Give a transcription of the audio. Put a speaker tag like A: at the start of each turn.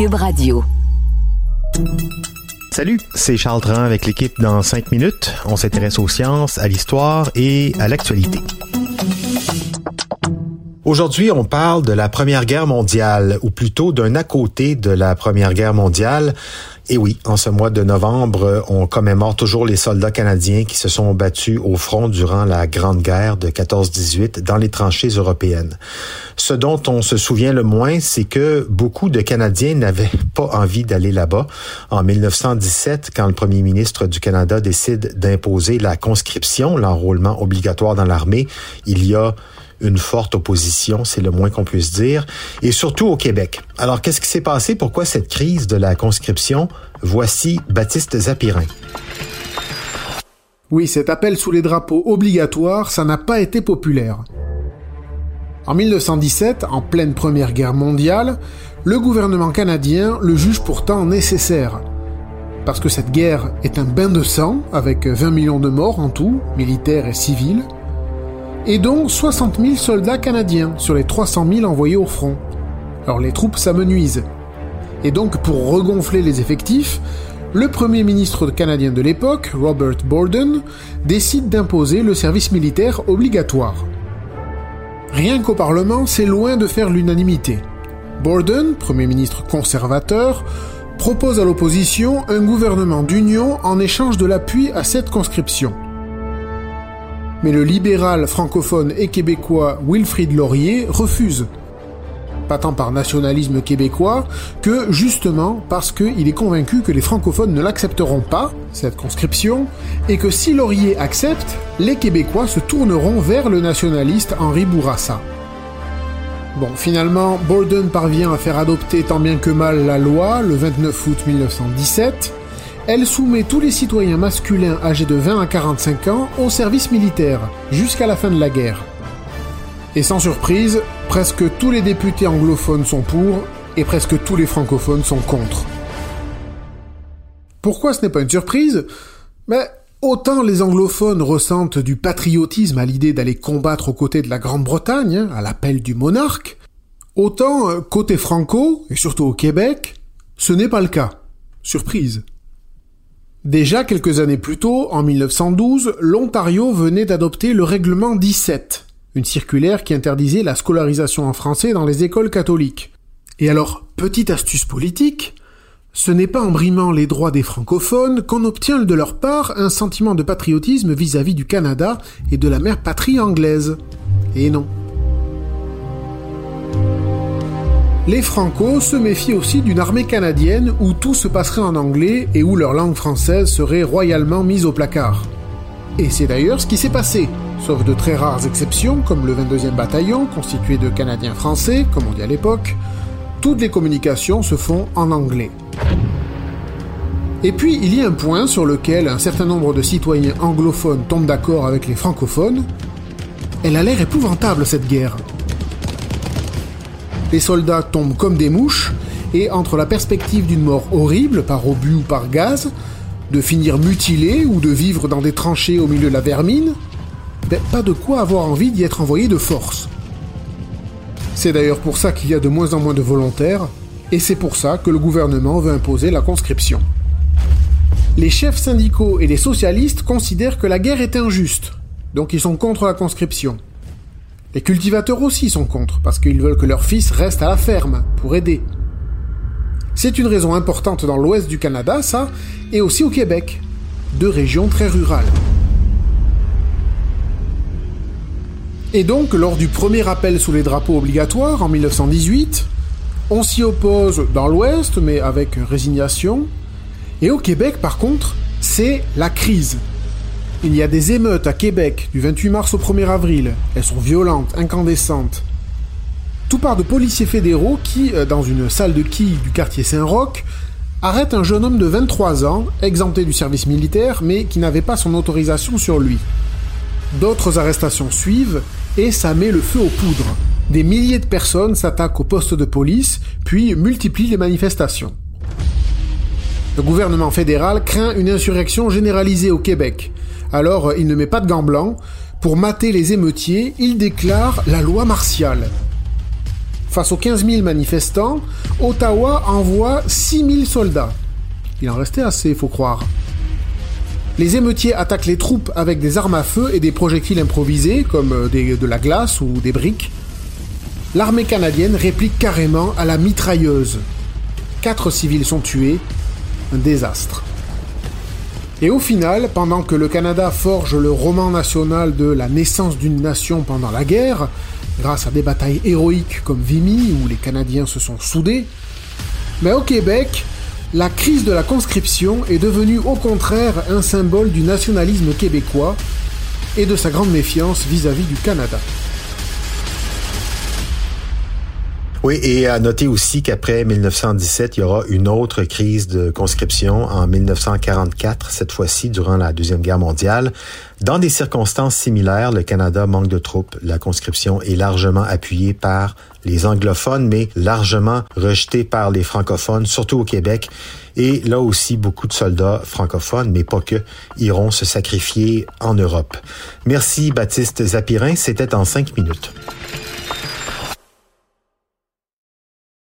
A: Cube Radio.
B: Salut, c'est Charles Dran avec l'équipe dans 5 minutes. On s'intéresse aux sciences, à l'histoire et à l'actualité. Aujourd'hui, on parle de la Première Guerre mondiale, ou plutôt d'un à côté de la Première Guerre mondiale. Et oui, en ce mois de novembre, on commémore toujours les soldats canadiens qui se sont battus au front durant la Grande Guerre de 14-18 dans les tranchées européennes. Ce dont on se souvient le moins, c'est que beaucoup de Canadiens n'avaient pas envie d'aller là-bas. En 1917, quand le premier ministre du Canada décide d'imposer la conscription, l'enrôlement obligatoire dans l'armée, il y a une forte opposition, c'est le moins qu'on puisse dire, et surtout au Québec. Alors, qu'est-ce qui s'est passé? Pourquoi cette crise de la conscription? Voici Baptiste Zapirin.
C: Oui, cet appel sous les drapeaux obligatoires, ça n'a pas été populaire. En 1917, en pleine Première Guerre mondiale, le gouvernement canadien le juge pourtant nécessaire. Parce que cette guerre est un bain de sang, avec 20 millions de morts en tout, militaires et civils, et dont 60 000 soldats canadiens sur les 300 000 envoyés au front. Alors les troupes s'amenuisent. Et donc pour regonfler les effectifs, le premier ministre canadien de l'époque, Robert Borden, décide d'imposer le service militaire obligatoire. Rien qu'au Parlement, c'est loin de faire l'unanimité. Borden, premier ministre conservateur, propose à l'opposition un gouvernement d'union en échange de l'appui à cette conscription mais le libéral francophone et québécois Wilfrid Laurier refuse. Pas tant par nationalisme québécois que justement parce qu'il est convaincu que les francophones ne l'accepteront pas, cette conscription, et que si Laurier accepte, les Québécois se tourneront vers le nationaliste Henri Bourassa. Bon, finalement, Borden parvient à faire adopter tant bien que mal la loi le 29 août 1917, elle soumet tous les citoyens masculins âgés de 20 à 45 ans au service militaire, jusqu'à la fin de la guerre. Et sans surprise, presque tous les députés anglophones sont pour, et presque tous les francophones sont contre. Pourquoi ce n'est pas une surprise? Mais autant les anglophones ressentent du patriotisme à l'idée d'aller combattre aux côtés de la Grande-Bretagne, hein, à l'appel du monarque, autant euh, côté franco, et surtout au Québec, ce n'est pas le cas. Surprise. Déjà quelques années plus tôt, en 1912, l'Ontario venait d'adopter le règlement 17, une circulaire qui interdisait la scolarisation en français dans les écoles catholiques. Et alors, petite astuce politique, ce n'est pas en brimant les droits des francophones qu'on obtient de leur part un sentiment de patriotisme vis-à-vis -vis du Canada et de la mère patrie anglaise. Et non. Les Franco se méfient aussi d'une armée canadienne où tout se passerait en anglais et où leur langue française serait royalement mise au placard. Et c'est d'ailleurs ce qui s'est passé, sauf de très rares exceptions comme le 22e bataillon constitué de Canadiens français, comme on dit à l'époque, toutes les communications se font en anglais. Et puis il y a un point sur lequel un certain nombre de citoyens anglophones tombent d'accord avec les francophones. Elle a l'air épouvantable cette guerre les soldats tombent comme des mouches, et entre la perspective d'une mort horrible, par obus ou par gaz, de finir mutilé ou de vivre dans des tranchées au milieu de la vermine, ben, pas de quoi avoir envie d'y être envoyé de force. C'est d'ailleurs pour ça qu'il y a de moins en moins de volontaires, et c'est pour ça que le gouvernement veut imposer la conscription. Les chefs syndicaux et les socialistes considèrent que la guerre est injuste, donc ils sont contre la conscription. Les cultivateurs aussi sont contre, parce qu'ils veulent que leur fils reste à la ferme, pour aider. C'est une raison importante dans l'ouest du Canada, ça, et aussi au Québec, deux régions très rurales. Et donc, lors du premier appel sous les drapeaux obligatoires en 1918, on s'y oppose dans l'Ouest, mais avec résignation. Et au Québec, par contre, c'est la crise. Il y a des émeutes à Québec du 28 mars au 1er avril. Elles sont violentes, incandescentes. Tout part de policiers fédéraux qui, euh, dans une salle de quilles du quartier Saint-Roch, arrêtent un jeune homme de 23 ans, exempté du service militaire, mais qui n'avait pas son autorisation sur lui. D'autres arrestations suivent, et ça met le feu aux poudres. Des milliers de personnes s'attaquent au poste de police, puis multiplient les manifestations. Le gouvernement fédéral craint une insurrection généralisée au Québec, alors euh, il ne met pas de gants blancs. Pour mater les émeutiers, il déclare la loi martiale. Face aux 15 000 manifestants, Ottawa envoie 6 000 soldats. Il en restait assez, faut croire. Les émeutiers attaquent les troupes avec des armes à feu et des projectiles improvisés, comme euh, de la glace ou des briques. L'armée canadienne réplique carrément à la mitrailleuse. Quatre civils sont tués, un désastre. Et au final, pendant que le Canada forge le roman national de la naissance d'une nation pendant la guerre, grâce à des batailles héroïques comme Vimy où les Canadiens se sont soudés, mais au Québec, la crise de la conscription est devenue au contraire un symbole du nationalisme québécois et de sa grande méfiance vis-à-vis du Canada.
B: Oui, et à noter aussi qu'après 1917, il y aura une autre crise de conscription en 1944, cette fois-ci durant la Deuxième Guerre mondiale. Dans des circonstances similaires, le Canada manque de troupes. La conscription est largement appuyée par les anglophones, mais largement rejetée par les francophones, surtout au Québec. Et là aussi, beaucoup de soldats francophones, mais pas que, iront se sacrifier en Europe. Merci Baptiste Zapirin, c'était en cinq minutes.